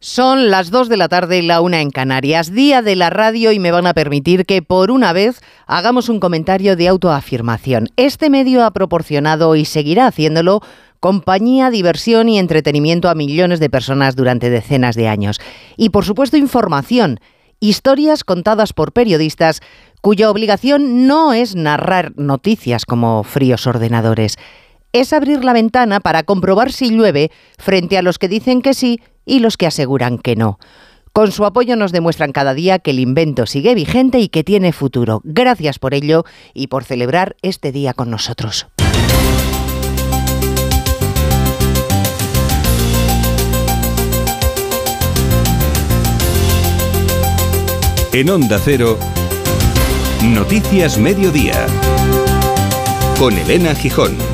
Son las 2 de la tarde y la una en Canarias, día de la radio y me van a permitir que por una vez hagamos un comentario de autoafirmación. Este medio ha proporcionado y seguirá haciéndolo compañía, diversión y entretenimiento a millones de personas durante decenas de años. Y por supuesto información, historias contadas por periodistas cuya obligación no es narrar noticias como fríos ordenadores, es abrir la ventana para comprobar si llueve frente a los que dicen que sí y los que aseguran que no. Con su apoyo nos demuestran cada día que el invento sigue vigente y que tiene futuro. Gracias por ello y por celebrar este día con nosotros. En Onda Cero, Noticias Mediodía, con Elena Gijón.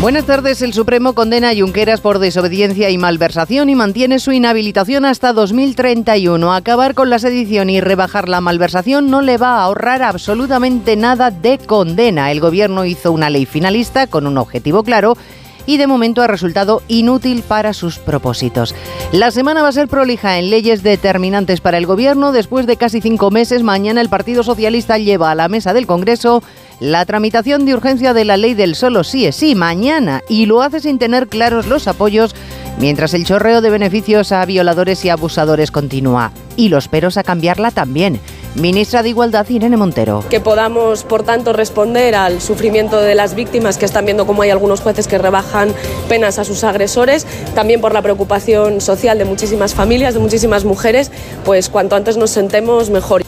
Buenas tardes. El Supremo condena a Junqueras por desobediencia y malversación y mantiene su inhabilitación hasta 2031. Acabar con la sedición y rebajar la malversación no le va a ahorrar absolutamente nada de condena. El gobierno hizo una ley finalista con un objetivo claro y de momento ha resultado inútil para sus propósitos. La semana va a ser prolija en leyes determinantes para el gobierno. Después de casi cinco meses, mañana el Partido Socialista lleva a la mesa del Congreso la tramitación de urgencia de la ley del solo sí es sí mañana y lo hace sin tener claros los apoyos mientras el chorreo de beneficios a violadores y abusadores continúa. Y los peros a cambiarla también. Ministra de Igualdad Irene Montero. Que podamos, por tanto, responder al sufrimiento de las víctimas que están viendo cómo hay algunos jueces que rebajan penas a sus agresores, también por la preocupación social de muchísimas familias, de muchísimas mujeres, pues cuanto antes nos sentemos mejor.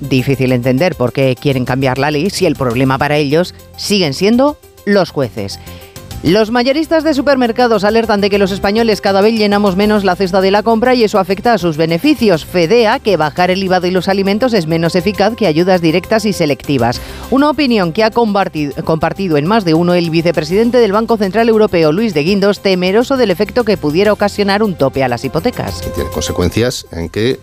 Difícil entender por qué quieren cambiar la ley si el problema para ellos siguen siendo los jueces. Los mayoristas de supermercados alertan de que los españoles cada vez llenamos menos la cesta de la compra y eso afecta a sus beneficios. Fedea que bajar el IVA de los alimentos es menos eficaz que ayudas directas y selectivas. Una opinión que ha compartido en más de uno el vicepresidente del Banco Central Europeo, Luis de Guindos, temeroso del efecto que pudiera ocasionar un tope a las hipotecas. tiene consecuencias en que eh,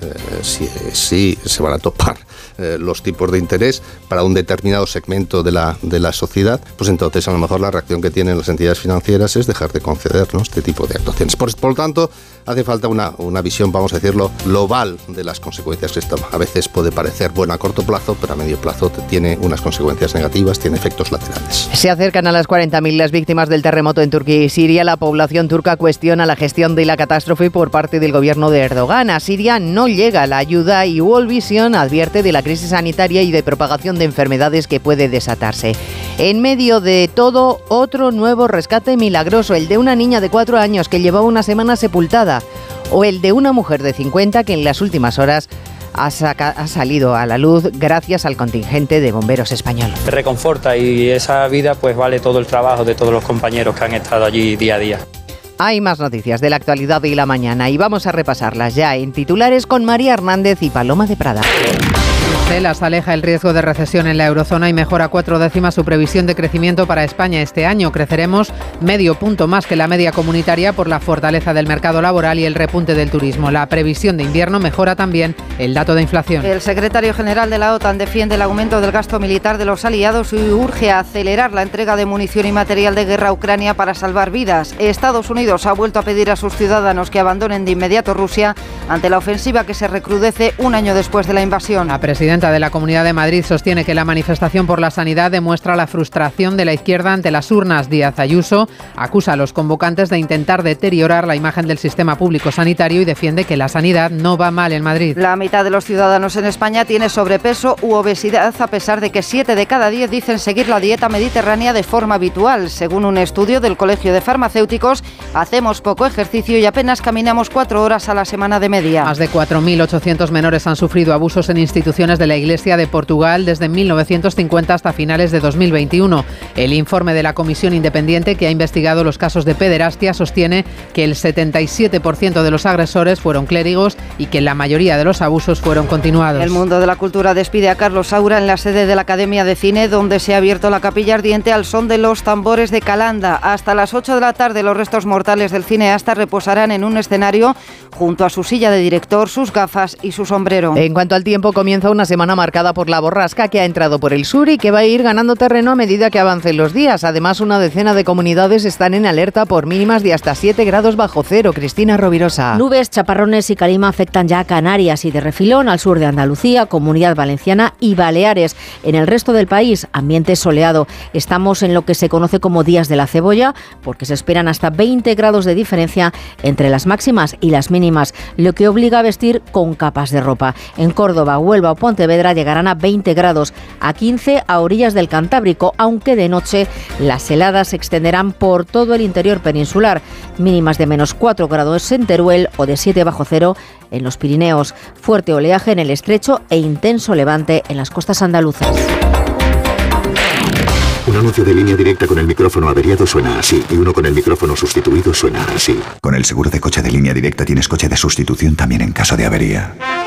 si, se van a topar eh, los tipos de interés para un determinado segmento de la, de la sociedad, pues entonces a lo mejor la reacción que tienen las entidades financieras es dejar de concedernos este tipo de actuaciones. Por, por lo tanto, hace falta una, una visión, vamos a decirlo, global de las consecuencias que esto a veces puede parecer buena a corto plazo, pero a medio plazo tiene unas consecuencias negativas, tiene efectos laterales. Se acercan a las 40.000 las víctimas del terremoto en Turquía y Siria. La población turca cuestiona la gestión de la catástrofe por parte del gobierno de Erdogan. A Siria no llega la ayuda y World Vision advierte de la crisis sanitaria y de propagación de enfermedades que puede desatarse. En medio de todo, otro nuevo rescate milagroso, el de una niña de cuatro años que llevaba una semana sepultada, o el de una mujer de 50 que en las últimas horas ha, ha, salido a la luz gracias al contingente de bomberos español. Reconforta y esa vida pues vale todo el trabajo de todos los compañeros que han estado allí día a día. Hay más noticias de la actualidad de la mañana y vamos a repasarlas ya en titulares con María Hernández y Paloma de Prada. Bruselas aleja el riesgo de recesión en la eurozona y mejora cuatro décimas su previsión de crecimiento para España este año. Creceremos medio punto más que la media comunitaria por la fortaleza del mercado laboral y el repunte del turismo. La previsión de invierno mejora también el dato de inflación. El secretario general de la OTAN defiende el aumento del gasto militar de los aliados y urge a acelerar la entrega de munición y material de guerra a Ucrania para salvar vidas. Estados Unidos ha vuelto a pedir a sus ciudadanos que abandonen de inmediato Rusia ante la ofensiva que se recrudece un año después de la invasión. La presidenta de la Comunidad de Madrid sostiene que la manifestación por la sanidad demuestra la frustración de la izquierda ante las urnas. Díaz Ayuso acusa a los convocantes de intentar deteriorar la imagen del sistema público sanitario y defiende que la sanidad no va mal en Madrid. La mitad de los ciudadanos en España tiene sobrepeso u obesidad, a pesar de que 7 de cada 10 dicen seguir la dieta mediterránea de forma habitual. Según un estudio del Colegio de Farmacéuticos, hacemos poco ejercicio y apenas caminamos 4 horas a la semana de media. Más de 4.800 menores han sufrido abusos en instituciones de la Iglesia de Portugal desde 1950 hasta finales de 2021. El informe de la Comisión Independiente que ha investigado los casos de pederastia sostiene que el 77% de los agresores fueron clérigos y que la mayoría de los abusos fueron continuados. El mundo de la cultura despide a Carlos Saura en la sede de la Academia de Cine, donde se ha abierto la capilla ardiente al son de los tambores de Calanda. Hasta las 8 de la tarde los restos mortales del cineasta reposarán en un escenario junto a su silla de director, sus gafas y su sombrero. En cuanto al tiempo, comienza una semana semana marcada por la borrasca que ha entrado por el sur y que va a ir ganando terreno a medida que avancen los días. Además, una decena de comunidades están en alerta por mínimas de hasta 7 grados bajo cero. Cristina Rovirosa. Nubes, chaparrones y calima afectan ya a Canarias y de refilón al sur de Andalucía, Comunidad Valenciana y Baleares. En el resto del país, ambiente soleado. Estamos en lo que se conoce como días de la cebolla, porque se esperan hasta 20 grados de diferencia entre las máximas y las mínimas, lo que obliga a vestir con capas de ropa. En Córdoba, Huelva o Pontevedra llegarán a 20 grados, a 15 a orillas del Cantábrico, aunque de noche las heladas se extenderán por todo el interior peninsular, mínimas de menos 4 grados en Teruel o de 7 bajo cero en los Pirineos, fuerte oleaje en el estrecho e intenso levante en las costas andaluzas. Un anuncio de línea directa con el micrófono averiado suena así y uno con el micrófono sustituido suena así. Con el seguro de coche de línea directa tienes coche de sustitución también en caso de avería.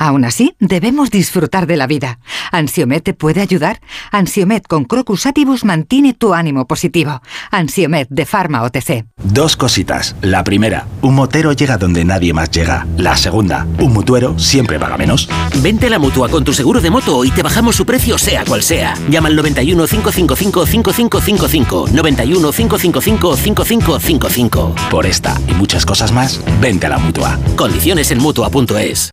Aún así, debemos disfrutar de la vida. ¿Ansiomet te puede ayudar? Ansiomet con Crocus Atibus mantiene tu ánimo positivo. Ansiomet de Pharma OTC. Dos cositas. La primera, un motero llega donde nadie más llega. La segunda, un mutuero siempre paga menos. Vente a la mutua con tu seguro de moto y te bajamos su precio sea cual sea. Llama al 91 555 5555. 91 555 5555. Por esta y muchas cosas más, vente a la mutua. Condiciones en Mutua.es.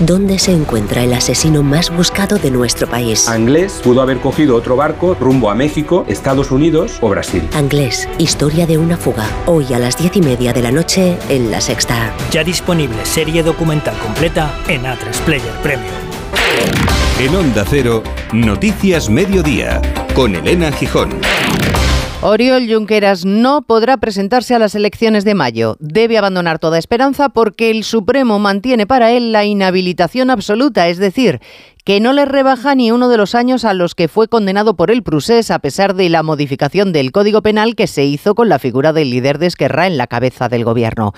¿Dónde se encuentra el asesino más buscado de nuestro país? Anglés pudo haber cogido otro barco rumbo a México, Estados Unidos o Brasil. Anglés, historia de una fuga. Hoy a las diez y media de la noche en La Sexta. Ya disponible serie documental completa en A3 Player Premium. En Onda Cero, Noticias Mediodía, con Elena Gijón. Oriol Junqueras no podrá presentarse a las elecciones de mayo. Debe abandonar toda esperanza porque el Supremo mantiene para él la inhabilitación absoluta, es decir, que no le rebaja ni uno de los años a los que fue condenado por el Prusés a pesar de la modificación del Código Penal que se hizo con la figura del líder de Esquerra en la cabeza del gobierno.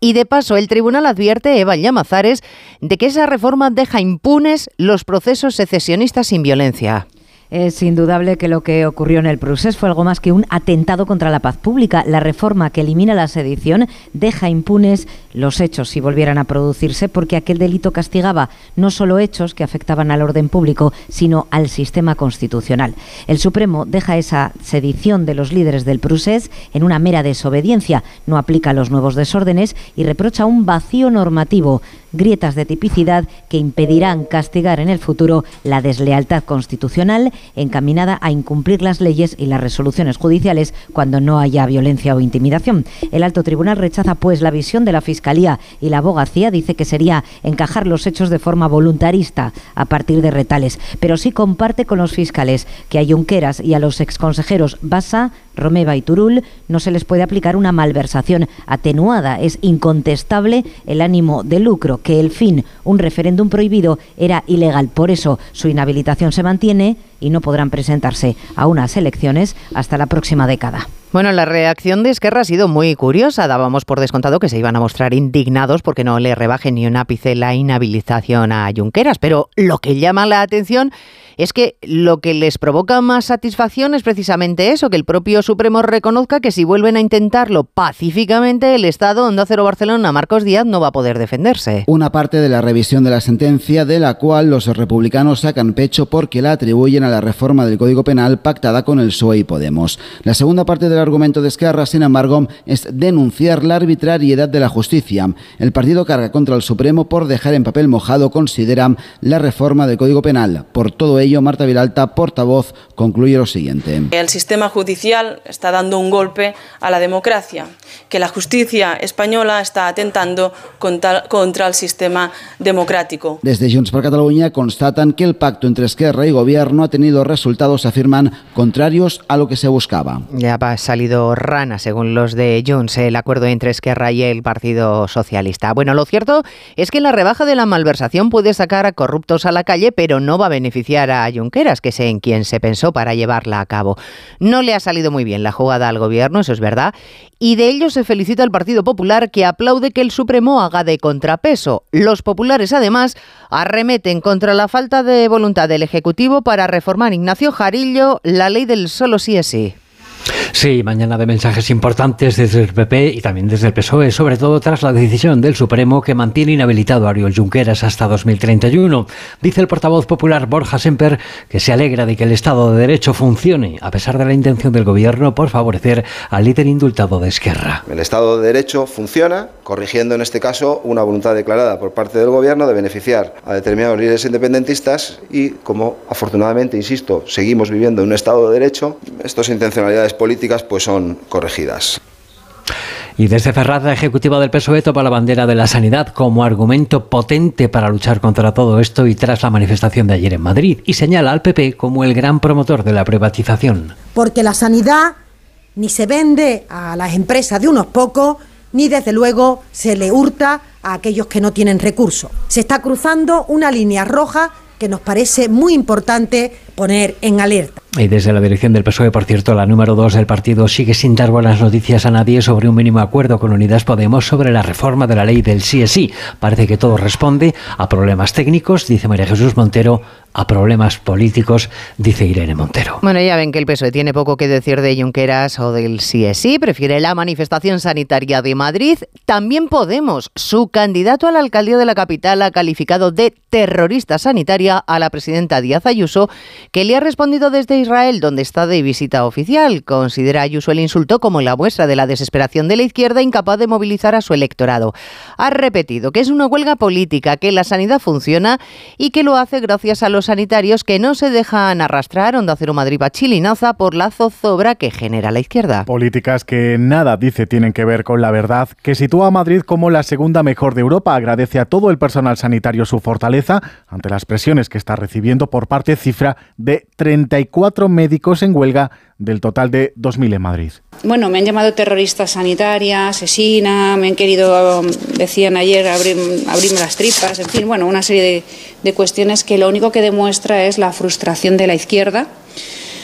Y de paso, el tribunal advierte, Eva Llamazares, de que esa reforma deja impunes los procesos secesionistas sin violencia. Es indudable que lo que ocurrió en el Prusés fue algo más que un atentado contra la paz pública. La reforma que elimina la sedición deja impunes los hechos si volvieran a producirse, porque aquel delito castigaba no solo hechos que afectaban al orden público, sino al sistema constitucional. El Supremo deja esa sedición de los líderes del Prusés en una mera desobediencia, no aplica los nuevos desórdenes y reprocha un vacío normativo grietas de tipicidad que impedirán castigar en el futuro la deslealtad constitucional encaminada a incumplir las leyes y las resoluciones judiciales cuando no haya violencia o intimidación. El alto tribunal rechaza pues la visión de la Fiscalía y la abogacía dice que sería encajar los hechos de forma voluntarista a partir de retales, pero sí comparte con los fiscales que a Junqueras y a los exconsejeros Basa, Romeva y Turul no se les puede aplicar una malversación atenuada. Es incontestable el ánimo de lucro, que el fin, un referéndum prohibido, era ilegal. Por eso su inhabilitación se mantiene y no podrán presentarse a unas elecciones hasta la próxima década. Bueno, la reacción de Esquerra ha sido muy curiosa. Dábamos por descontado que se iban a mostrar indignados porque no le rebaje ni un ápice la inhabilitación a Junqueras. Pero lo que llama la atención es que lo que les provoca más satisfacción es precisamente eso, que el propio Supremo reconozca que si vuelven a intentarlo pacíficamente, el Estado Onda Cero Barcelona, Marcos Díaz, no va a poder defenderse. Una parte de la revisión de la sentencia, de la cual los republicanos sacan pecho porque la atribuyen a la reforma del Código Penal pactada con el PSOE y Podemos. La segunda parte del argumento de Esquerra, sin embargo, es denunciar la arbitrariedad de la justicia. El partido carga contra el Supremo por dejar en papel mojado, considera, la reforma del Código Penal. Por todo ello, Marta Viralta, portavoz, concluye lo siguiente. El sistema judicial está dando un golpe a la democracia, que la justicia española está atentando contra, contra el sistema democrático. Desde Junts per Catalunya constatan que el pacto entre Esquerra y Gobierno ha tenido resultados, afirman, contrarios a lo que se buscaba. Ya ha salido rana, según los de Junts, el acuerdo entre Esquerra y el Partido Socialista. Bueno, lo cierto es que la rebaja de la malversación puede sacar a corruptos a la calle, pero no va a beneficiar a era Junqueras, que es en quien se pensó para llevarla a cabo. No le ha salido muy bien la jugada al gobierno, eso es verdad, y de ello se felicita el Partido Popular que aplaude que el Supremo haga de contrapeso. Los populares además arremeten contra la falta de voluntad del Ejecutivo para reformar Ignacio Jarillo la ley del solo sí es sí. Sí, mañana de mensajes importantes desde el PP y también desde el PSOE, sobre todo tras la decisión del Supremo que mantiene inhabilitado a Ariel Junqueras hasta 2031. Dice el portavoz popular Borja Semper que se alegra de que el Estado de Derecho funcione, a pesar de la intención del Gobierno por favorecer al líder indultado de Esquerra. El Estado de Derecho funciona, corrigiendo en este caso una voluntad declarada por parte del Gobierno de beneficiar a determinados líderes independentistas y, como afortunadamente, insisto, seguimos viviendo en un Estado de Derecho, estas intencionalidades políticas pues son corregidas. Y desde Ferraz, la ejecutiva del PSOE toma la bandera de la sanidad como argumento potente para luchar contra todo esto y tras la manifestación de ayer en Madrid y señala al PP como el gran promotor de la privatización. Porque la sanidad ni se vende a las empresas de unos pocos, ni desde luego se le hurta a aquellos que no tienen recursos. Se está cruzando una línea roja que nos parece muy importante poner en alerta. Y desde la dirección del PSOE, por cierto, la número dos del partido sigue sin dar buenas noticias a nadie sobre un mínimo acuerdo con Unidas Podemos sobre la reforma de la ley del sí es sí. Parece que todo responde a problemas técnicos, dice María Jesús Montero, a problemas políticos, dice Irene Montero. Bueno, ya ven que el PSOE tiene poco que decir de Junqueras o del sí es sí, prefiere la manifestación sanitaria de Madrid. También Podemos, su candidato a la alcaldía de la capital ha calificado de terrorista sanitaria a la presidenta Díaz Ayuso, que le ha respondido desde Israel, donde está de visita oficial. Considera Ayuso el insulto como la muestra de la desesperación de la izquierda incapaz de movilizar a su electorado. Ha repetido que es una huelga política, que la sanidad funciona y que lo hace gracias a los sanitarios que no se dejan arrastrar, Onda Cero Madrid Bachilinaza, por la zozobra que genera la izquierda. Políticas que nada, dice, tienen que ver con la verdad, que sitúa a Madrid como la segunda mejor de Europa. Agradece a todo el personal sanitario su fortaleza ante las presiones que está recibiendo por parte cifra de 34 médicos en huelga del total de 2.000 en Madrid. Bueno, me han llamado terrorista sanitaria, asesina, me han querido, decían ayer, abrirme las tripas, en fin, bueno, una serie de, de cuestiones que lo único que demuestra es la frustración de la izquierda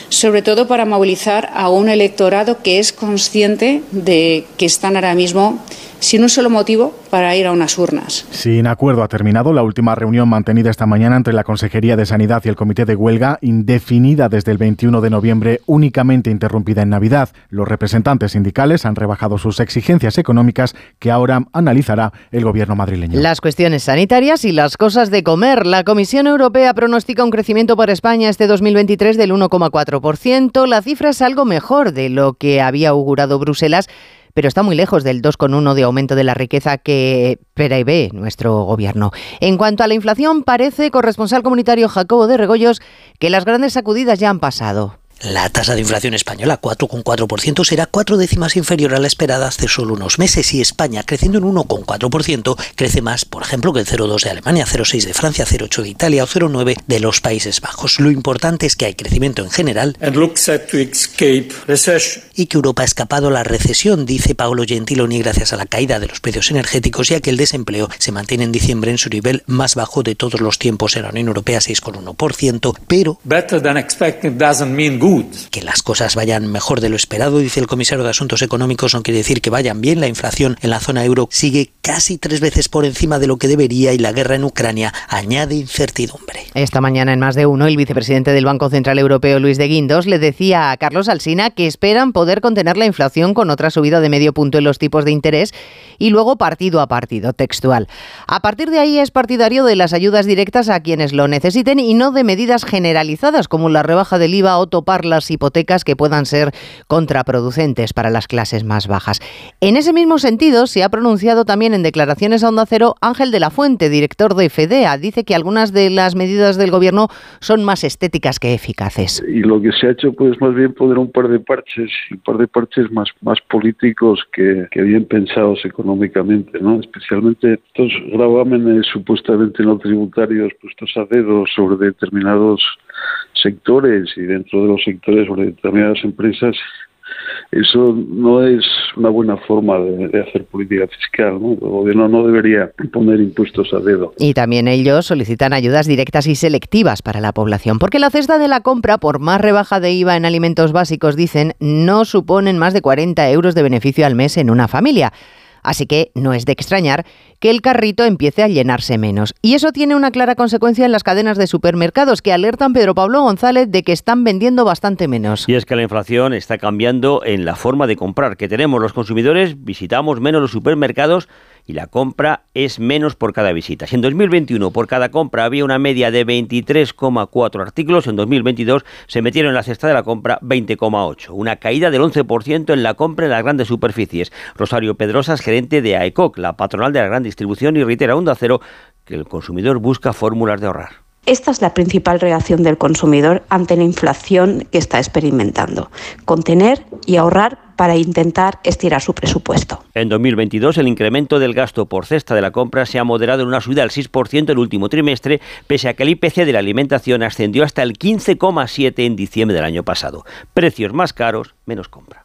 sobre todo para movilizar a un electorado que es consciente de que están ahora mismo sin un solo motivo para ir a unas urnas. Sin acuerdo ha terminado la última reunión mantenida esta mañana entre la Consejería de Sanidad y el Comité de Huelga, indefinida desde el 21 de noviembre, únicamente interrumpida en Navidad. Los representantes sindicales han rebajado sus exigencias económicas que ahora analizará el gobierno madrileño. Las cuestiones sanitarias y las cosas de comer. La Comisión Europea pronostica un crecimiento para España este 2023 del 1,4%. La cifra es algo mejor de lo que había augurado Bruselas pero está muy lejos del 2,1 de aumento de la riqueza que prevé nuestro gobierno. En cuanto a la inflación, parece, corresponsal comunitario Jacobo de Regoyos, que las grandes sacudidas ya han pasado. La tasa de inflación española, 4,4%, será cuatro décimas inferior a la esperada hace solo unos meses y España, creciendo en 1,4%, crece más, por ejemplo, que el 0,2 de Alemania, 0,6 de Francia, 0,8 de Italia o 0,9 de los Países Bajos. Lo importante es que hay crecimiento en general y que Europa ha escapado a la recesión, dice Paolo Gentiloni, gracias a la caída de los precios energéticos, ya que el desempleo se mantiene en diciembre en su nivel más bajo de todos los tiempos en la Unión Europea, 6,1%, pero que las cosas vayan mejor de lo esperado, dice el comisario de Asuntos Económicos, no quiere decir que vayan bien. La inflación en la zona euro sigue casi tres veces por encima de lo que debería y la guerra en Ucrania añade incertidumbre. Esta mañana en más de uno, el vicepresidente del Banco Central Europeo, Luis de Guindos, le decía a Carlos Alsina que esperan poder contener la inflación con otra subida de medio punto en los tipos de interés y luego partido a partido, textual. A partir de ahí es partidario de las ayudas directas a quienes lo necesiten y no de medidas generalizadas como la rebaja del IVA o topar las hipotecas que puedan ser contraproducentes para las clases más bajas. En ese mismo sentido, se ha pronunciado también en declaraciones a Onda Cero Ángel de la Fuente, director de FEDEA. Dice que algunas de las medidas del gobierno son más estéticas que eficaces. Y lo que se ha hecho, pues más bien poner un par de parches, un par de parches más, más políticos que, bien pensados económicamente, ¿no? Especialmente estos gravámenes supuestamente no tributarios puestos a dedo sobre determinados sectores y dentro de los sectores sobre determinadas empresas, eso no es una buena forma de, hacer política fiscal. El gobierno no debería poner impuestos a dedo. Y también ellos solicitan ayudas directas y selectivas para la población, porque la cesta de la compra, por más rebaja de IVA en alimentos básicos, dicen, no suponen más de 40 euros de beneficio al mes en una familia. Así que no es de extrañar que el carrito empiece a llenarse menos. Y eso tiene una clara consecuencia en las cadenas de supermercados que alertan Pedro Pablo González de que están vendiendo bastante menos. Y es que la inflación está cambiando en la forma de comprar que tenemos los consumidores, visitamos menos los supermercados y la compra es menos por cada visita. Si en 2021 por cada compra había una media de 23,4 artículos, en 2022 se metieron en la cesta de la compra 20,8, una caída del 11% en la compra en las grandes superficies. Rosario Pedrosas, gerente de AECOC, la patronal de la gran distribución, y reitera Onda Cero que el consumidor busca fórmulas de ahorrar. Esta es la principal reacción del consumidor ante la inflación que está experimentando, contener y ahorrar para intentar estirar su presupuesto. En 2022 el incremento del gasto por cesta de la compra se ha moderado en una subida del 6% el último trimestre, pese a que el IPC de la alimentación ascendió hasta el 15,7 en diciembre del año pasado. Precios más caros, menos compra.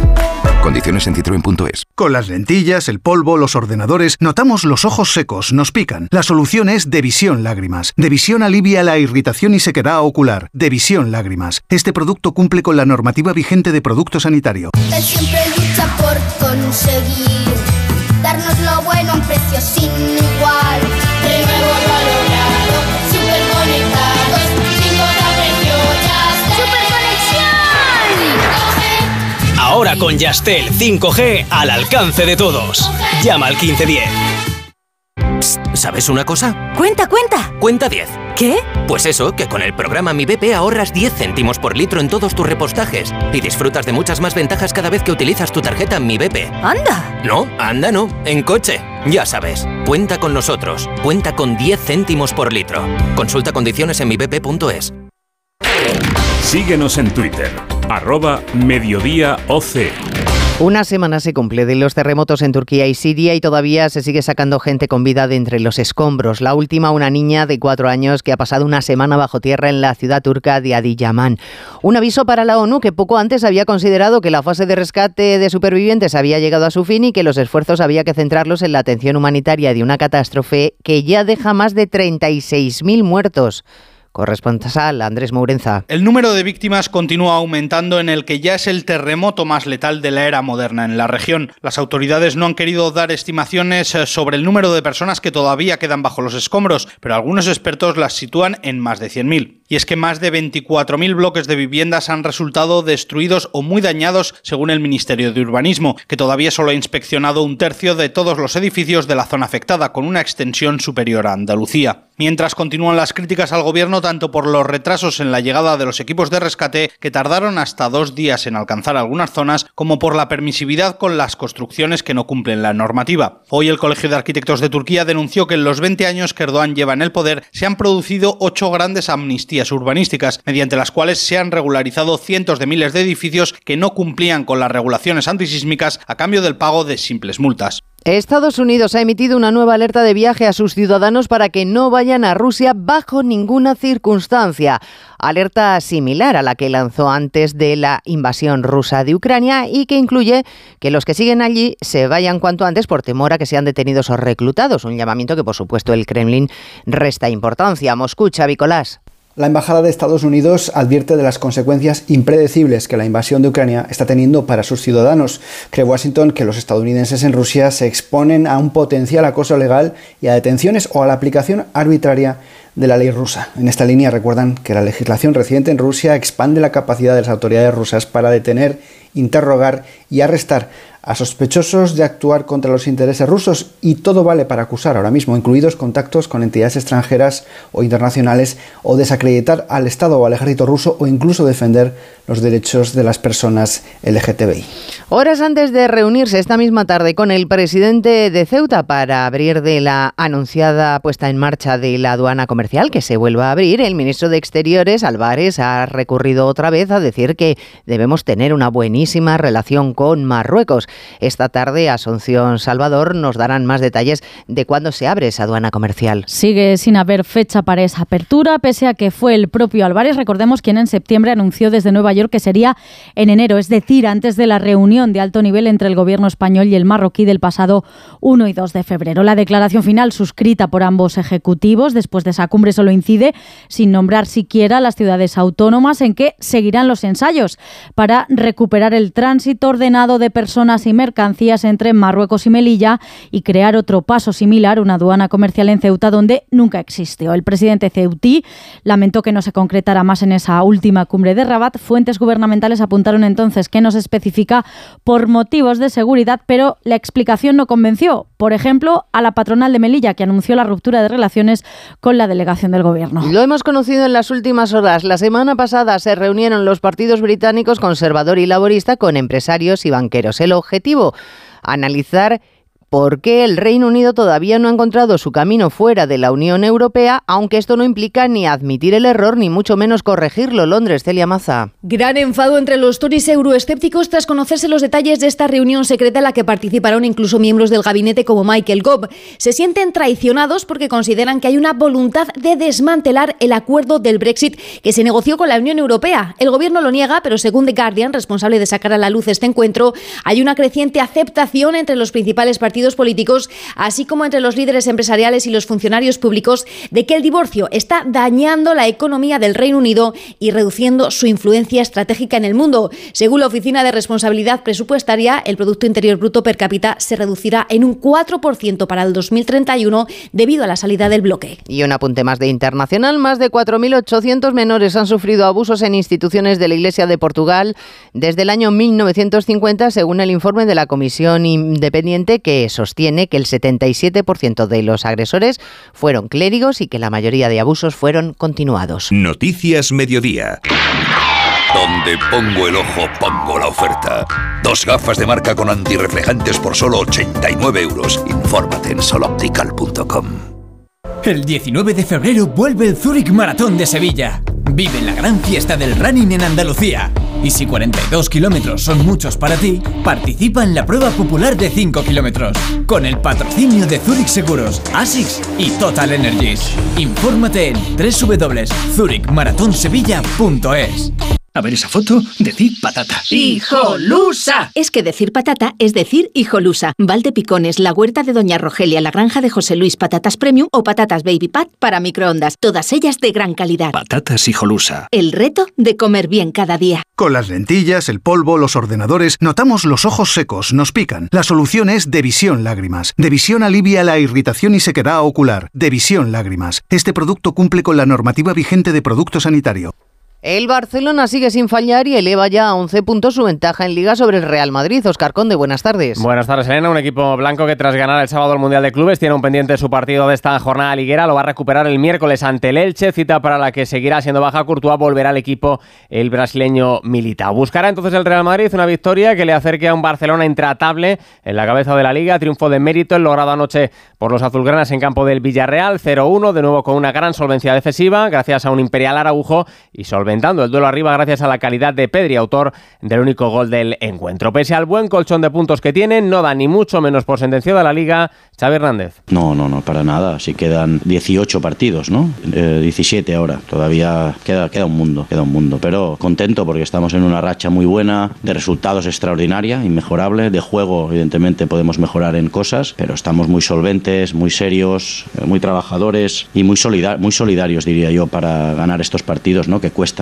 Condiciones en citroen.es. Con las lentillas, el polvo, los ordenadores, notamos los ojos secos, nos pican. La solución es Devisión Lágrimas. Devisión alivia la irritación y sequedad ocular. Devisión Lágrimas. Este producto cumple con la normativa vigente de producto sanitario. Él siempre lucha por conseguir darnos lo bueno a un precio sin igual. Ahora con Yastel 5G al alcance de todos. Llama al 1510. ¿Sabes una cosa? Cuenta, cuenta. Cuenta 10. ¿Qué? Pues eso, que con el programa Mi BP ahorras 10 céntimos por litro en todos tus repostajes y disfrutas de muchas más ventajas cada vez que utilizas tu tarjeta Mi BP. ¡Anda! No, anda no, en coche. Ya sabes, cuenta con nosotros. Cuenta con 10 céntimos por litro. Consulta condiciones en mibp.es. Síguenos en Twitter, arroba mediodíaoc. Una semana se cumple de los terremotos en Turquía y Siria y todavía se sigue sacando gente con vida de entre los escombros. La última, una niña de cuatro años que ha pasado una semana bajo tierra en la ciudad turca de Adiyaman. Un aviso para la ONU que poco antes había considerado que la fase de rescate de supervivientes había llegado a su fin y que los esfuerzos había que centrarlos en la atención humanitaria de una catástrofe que ya deja más de 36.000 muertos. Corresponsal Andrés Mourenza. El número de víctimas continúa aumentando en el que ya es el terremoto más letal de la era moderna en la región. Las autoridades no han querido dar estimaciones eh, sobre el número de personas que todavía quedan bajo los escombros, pero algunos expertos las sitúan en más de 100.000. Y es que más de 24.000 bloques de viviendas han resultado destruidos o muy dañados según el Ministerio de Urbanismo, que todavía solo ha inspeccionado un tercio de todos los edificios de la zona afectada, con una extensión superior a Andalucía. Mientras continúan las críticas al gobierno tanto por los retrasos en la llegada de los equipos de rescate, que tardaron hasta dos días en alcanzar algunas zonas, como por la permisividad con las construcciones que no cumplen la normativa. Hoy el Colegio de Arquitectos de Turquía denunció que en los 20 años que Erdogan lleva en el poder se han producido ocho grandes amnistías urbanísticas, mediante las cuales se han regularizado cientos de miles de edificios que no cumplían con las regulaciones antisísmicas a cambio del pago de simples multas. Estados Unidos ha emitido una nueva alerta de viaje a sus ciudadanos para que no vayan a Rusia bajo ninguna circunstancia. Alerta similar a la que lanzó antes de la invasión rusa de Ucrania y que incluye que los que siguen allí se vayan cuanto antes por temor a que sean detenidos o reclutados. Un llamamiento que, por supuesto, el Kremlin resta importancia. Moscú, Chavicolás. La Embajada de Estados Unidos advierte de las consecuencias impredecibles que la invasión de Ucrania está teniendo para sus ciudadanos. Cree Washington que los estadounidenses en Rusia se exponen a un potencial acoso legal y a detenciones o a la aplicación arbitraria de la ley rusa. En esta línea recuerdan que la legislación reciente en Rusia expande la capacidad de las autoridades rusas para detener interrogar y arrestar a sospechosos de actuar contra los intereses rusos y todo vale para acusar ahora mismo, incluidos contactos con entidades extranjeras o internacionales o desacreditar al Estado o al ejército ruso o incluso defender los derechos de las personas LGTBI. Horas antes de reunirse esta misma tarde con el presidente de Ceuta para abrir de la anunciada puesta en marcha de la aduana comercial que se vuelva a abrir, el ministro de Exteriores, Álvarez, ha recurrido otra vez a decir que debemos tener una buenísima relación con Marruecos. Esta tarde, Asunción Salvador nos darán más detalles de cuándo se abre esa aduana comercial. Sigue sin haber fecha para esa apertura, pese a que fue el propio Álvarez, recordemos quien en septiembre anunció desde Nueva York que sería en enero, es decir, antes de la reunión de alto nivel entre el gobierno español y el marroquí del pasado 1 y 2 de febrero. La declaración final suscrita por ambos ejecutivos después de esa cumbre solo incide, sin nombrar siquiera las ciudades autónomas en que seguirán los ensayos para recuperar el tránsito ordenado de personas y mercancías entre Marruecos y Melilla y crear otro paso similar, una aduana comercial en Ceuta donde nunca existió. El presidente ceutí lamentó que no se concretara más en esa última cumbre de Rabat. Gubernamentales apuntaron entonces que no se especifica por motivos de seguridad, pero la explicación no convenció. Por ejemplo, a la patronal de Melilla, que anunció la ruptura de relaciones con la delegación del gobierno. Lo hemos conocido en las últimas horas. La semana pasada se reunieron los partidos británicos conservador y laborista con empresarios y banqueros. El objetivo, analizar por qué el Reino Unido todavía no ha encontrado su camino fuera de la Unión Europea, aunque esto no implica ni admitir el error ni mucho menos corregirlo. Londres, Celia Maza. Gran enfado entre los Tories euroescépticos tras conocerse los detalles de esta reunión secreta en la que participaron incluso miembros del gabinete como Michael Gove. Se sienten traicionados porque consideran que hay una voluntad de desmantelar el acuerdo del Brexit que se negoció con la Unión Europea. El gobierno lo niega, pero según The Guardian, responsable de sacar a la luz este encuentro, hay una creciente aceptación entre los principales partidos políticos, así como entre los líderes empresariales y los funcionarios públicos, de que el divorcio está dañando la economía del Reino Unido y reduciendo su influencia estratégica en el mundo. Según la Oficina de Responsabilidad Presupuestaria, el Producto Interior Bruto per cápita se reducirá en un 4% para el 2031 debido a la salida del bloque. Y un apunte más de internacional, más de 4.800 menores han sufrido abusos en instituciones de la Iglesia de Portugal desde el año 1950, según el informe de la Comisión Independiente que sostiene que el 77% de los agresores fueron clérigos y que la mayoría de abusos fueron continuados. Noticias Mediodía. Donde pongo el ojo, pongo la oferta. Dos gafas de marca con antirreflejantes por solo 89 euros. Infórmate en soloptical.com. El 19 de febrero vuelve el Zurich Maratón de Sevilla. Vive la gran fiesta del running en Andalucía. Y si 42 kilómetros son muchos para ti, participa en la prueba popular de 5 kilómetros. Con el patrocinio de Zurich Seguros, ASICS y Total Energies. Infórmate en www.zurichmaratonsevilla.es. A ver esa foto, decir patata. ¡Hijolusa! Es que decir patata es decir hijolusa. Valde Picones, la huerta de Doña Rogelia, la granja de José Luis, patatas premium o patatas baby pat para microondas. Todas ellas de gran calidad. Patatas hijolusa. El reto de comer bien cada día. Con las lentillas, el polvo, los ordenadores, notamos los ojos secos, nos pican. La solución es Devisión Lágrimas. Devisión alivia la irritación y sequedad ocular. Devisión Lágrimas. Este producto cumple con la normativa vigente de producto sanitario. El Barcelona sigue sin fallar y eleva ya a 11 puntos su ventaja en Liga sobre el Real Madrid. Oscar Conde, buenas tardes. Buenas tardes, Elena. Un equipo blanco que tras ganar el sábado el Mundial de Clubes tiene un pendiente su partido de esta jornada liguera. Lo va a recuperar el miércoles ante el Elche, cita para la que seguirá siendo baja Courtois. Volverá al equipo el brasileño Milita. Buscará entonces el Real Madrid una victoria que le acerque a un Barcelona intratable en la cabeza de la Liga. Triunfo de mérito el logrado anoche por los azulgranas en campo del Villarreal. 0-1, de nuevo con una gran solvencia defensiva, gracias a un Imperial Araujo y el duelo arriba gracias a la calidad de Pedri, autor del único gol del encuentro. Pese al buen colchón de puntos que tienen, no da ni mucho menos por sentenciada la liga. Xavi Hernández. No, no, no, para nada. Si quedan 18 partidos, ¿no? 17 ahora. Todavía queda, queda un mundo, queda un mundo. Pero contento porque estamos en una racha muy buena, de resultados extraordinaria, inmejorable. De juego, evidentemente, podemos mejorar en cosas, pero estamos muy solventes, muy serios, muy trabajadores y muy, solidar muy solidarios, diría yo, para ganar estos partidos, ¿no? Que cuestan.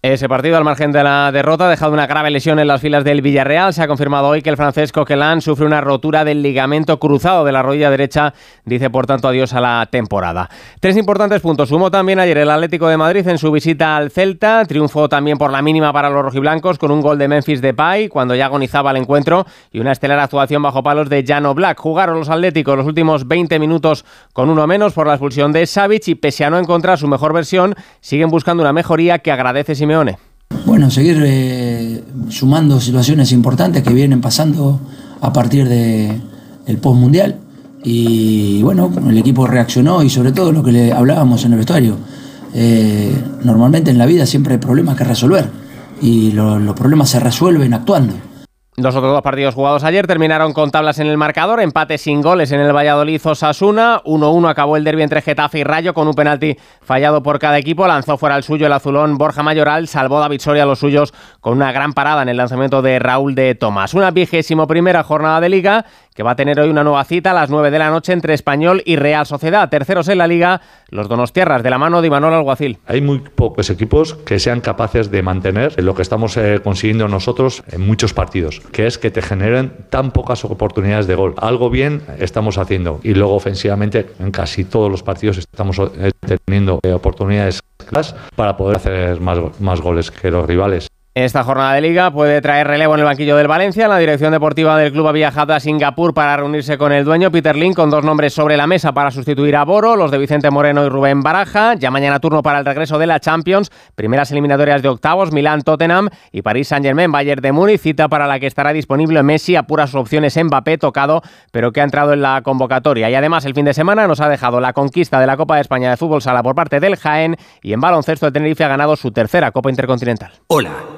Ese partido, al margen de la derrota, ha dejado una grave lesión en las filas del Villarreal. Se ha confirmado hoy que el francés Coquelin sufre una rotura del ligamento cruzado de la rodilla derecha. Dice, por tanto, adiós a la temporada. Tres importantes puntos. Sumó también ayer el Atlético de Madrid en su visita al Celta. Triunfó también por la mínima para los rojiblancos con un gol de Memphis Depay cuando ya agonizaba el encuentro y una estelar actuación bajo palos de Jano Black. Jugaron los Atléticos los últimos 20 minutos con uno menos por la expulsión de Savic y pese a no encontrar su mejor versión, siguen buscando una mejoría que agradece bueno, seguir eh, sumando situaciones importantes que vienen pasando a partir del de post mundial. Y bueno, el equipo reaccionó y sobre todo lo que le hablábamos en el vestuario. Eh, normalmente en la vida siempre hay problemas que resolver y los problemas se resuelven actuando. Los otros dos partidos jugados ayer terminaron con tablas en el marcador, empate sin goles en el Valladolid Osasuna, 1-1 acabó el derbi entre Getafe y Rayo con un penalti fallado por cada equipo, lanzó fuera el suyo el azulón Borja Mayoral, salvó David Soria los suyos con una gran parada en el lanzamiento de Raúl de Tomás. Una vigésimo primera jornada de liga que va a tener hoy una nueva cita a las 9 de la noche entre Español y Real Sociedad. Terceros en la liga, los Donostiarras de la mano de Imanol Alguacil. Hay muy pocos equipos que sean capaces de mantener lo que estamos eh, consiguiendo nosotros en muchos partidos, que es que te generen tan pocas oportunidades de gol. Algo bien estamos haciendo y luego ofensivamente en casi todos los partidos estamos eh, teniendo eh, oportunidades para poder hacer más, más goles que los rivales. Esta jornada de liga puede traer relevo en el banquillo del Valencia. La dirección deportiva del club ha viajado a Singapur para reunirse con el dueño Peter Lin con dos nombres sobre la mesa para sustituir a Boro, los de Vicente Moreno y Rubén Baraja. Ya mañana turno para el regreso de la Champions, primeras eliminatorias de octavos, Milán, Tottenham y París Saint-Germain, Bayern de Múnich, cita para la que estará disponible Messi, apura sus opciones Mbappé, tocado, pero que ha entrado en la convocatoria. Y además el fin de semana nos ha dejado la conquista de la Copa de España de Fútbol Sala por parte del Jaén y en baloncesto el Tenerife ha ganado su tercera Copa Intercontinental. Hola.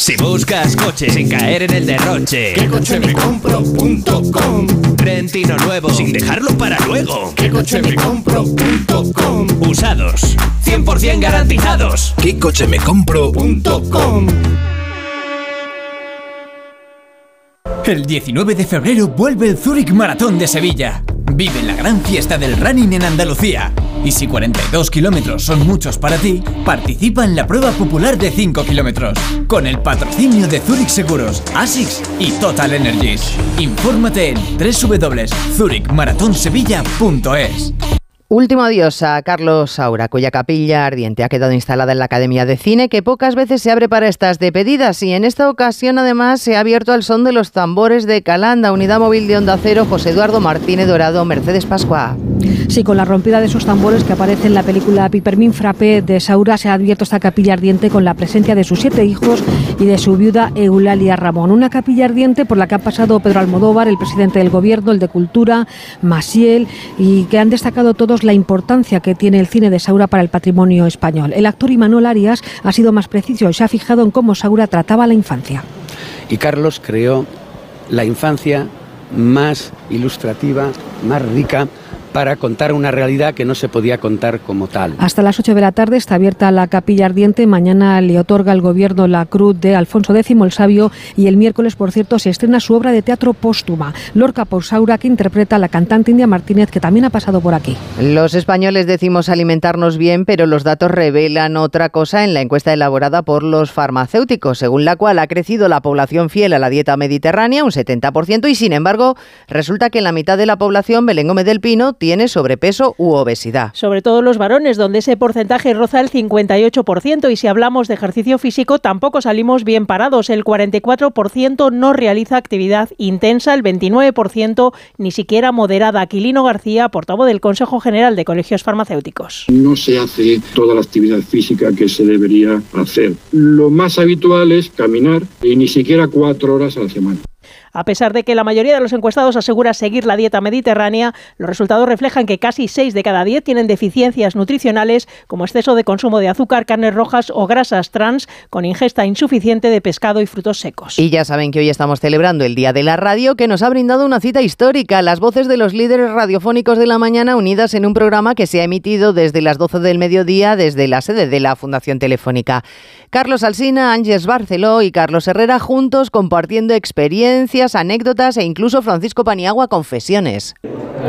Si buscas coche sin caer en el derroche, ¿qué coche me compro.com? Rentino nuevo sin dejarlo para luego, ¿qué coche me compro.com? Usados, 100% garantizados, ¿qué coche me compro.com? El 19 de febrero vuelve el Zurich Maratón de Sevilla. Vive la gran fiesta del running en Andalucía. Y si 42 kilómetros son muchos para ti, participa en la prueba popular de 5 kilómetros. Con el patrocinio de Zurich Seguros, ASICS y Total Energies. Infórmate en www.zurichmaratonsevilla.es. Último adiós a Carlos Saura, cuya capilla ardiente ha quedado instalada en la Academia de Cine, que pocas veces se abre para estas despedidas y en esta ocasión además se ha abierto al son de los tambores de Calanda, Unidad Móvil de Onda Cero, José Eduardo Martínez Dorado, Mercedes Pascua. Sí, con la rompida de esos tambores que aparece en la película Pipermin Frappé de Saura se ha abierto esta capilla ardiente con la presencia de sus siete hijos y de su viuda Eulalia Ramón. Una capilla ardiente por la que ha pasado Pedro Almodóvar, el presidente del gobierno, el de Cultura, Masiel, y que han destacado todos la importancia que tiene el cine de Saura para el patrimonio español. El actor Imanol Arias ha sido más preciso y se ha fijado en cómo Saura trataba la infancia. Y Carlos creó la infancia más ilustrativa, más rica para contar una realidad que no se podía contar como tal. Hasta las 8 de la tarde está abierta la capilla ardiente. Mañana le otorga el gobierno la cruz de Alfonso X el Sabio y el miércoles, por cierto, se estrena su obra de teatro póstuma, Lorca por Saura, que interpreta a la cantante India Martínez, que también ha pasado por aquí. Los españoles decimos alimentarnos bien, pero los datos revelan otra cosa en la encuesta elaborada por los farmacéuticos, según la cual ha crecido la población fiel a la dieta mediterránea, un 70%, y sin embargo, resulta que en la mitad de la población, Belén Gómez del Pino, tiene sobrepeso u obesidad. Sobre todo los varones, donde ese porcentaje roza el 58%. Y si hablamos de ejercicio físico, tampoco salimos bien parados. El 44% no realiza actividad intensa, el 29% ni siquiera moderada. Aquilino García, portavoz del Consejo General de Colegios Farmacéuticos. No se hace toda la actividad física que se debería hacer. Lo más habitual es caminar y ni siquiera cuatro horas a la semana. A pesar de que la mayoría de los encuestados asegura seguir la dieta mediterránea, los resultados reflejan que casi 6 de cada 10 tienen deficiencias nutricionales como exceso de consumo de azúcar, carnes rojas o grasas trans con ingesta insuficiente de pescado y frutos secos. Y ya saben que hoy estamos celebrando el Día de la Radio que nos ha brindado una cita histórica, las voces de los líderes radiofónicos de la mañana unidas en un programa que se ha emitido desde las 12 del mediodía desde la sede de la Fundación Telefónica. Carlos Alsina, Ángeles Barceló y Carlos Herrera juntos compartiendo experiencias, anécdotas e incluso Francisco Paniagua confesiones.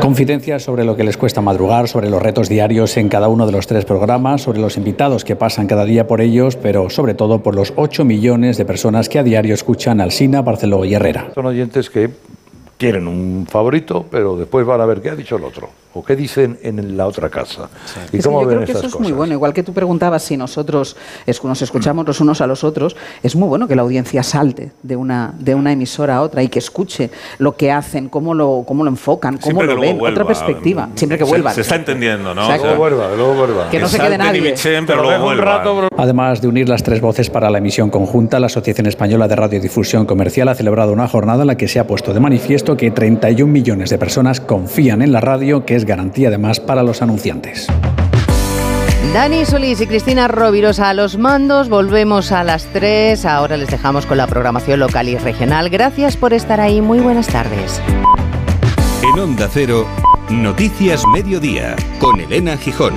Confidencias sobre lo que les cuesta madrugar, sobre los retos diarios en cada uno de los tres programas, sobre los invitados que pasan cada día por ellos, pero sobre todo por los 8 millones de personas que a diario escuchan Alsina, Barceló y Herrera. Son oyentes que tienen un favorito, pero después van a ver qué ha dicho el otro o qué dicen en la otra casa. ¿Y es cómo que yo ven creo que eso es cosas? muy bueno. Igual que tú preguntabas si nosotros es- nos escuchamos los unos a los otros, es muy bueno que la audiencia salte de una, de una emisora a otra y que escuche lo que hacen, cómo lo, cómo lo enfocan, cómo Siempre lo ven, vuelva. otra perspectiva. Siempre que Se- vuelvan. Se, está entendiendo, ¿no? Exacto. O sea, Luego vuelva, luego vuelva. Que no se quede nadie. bichen, pero Pero luego deja un vuelvan. rato, Además de unir las tres voces para la emisión conjunta, la Asociación Española de Radiodifusión Comercial ha celebrado una jornada en la que se ha puesto de manifiesto que 31 millones de personas confían en la radio, que es garantía además para los anunciantes. Dani Solís y Cristina Rovirosa a los mandos. Volvemos a las 3. Ahora les dejamos con la programación local y regional. Gracias por estar ahí. Muy buenas tardes. En Onda Cero, Noticias Mediodía, con Elena Gijón.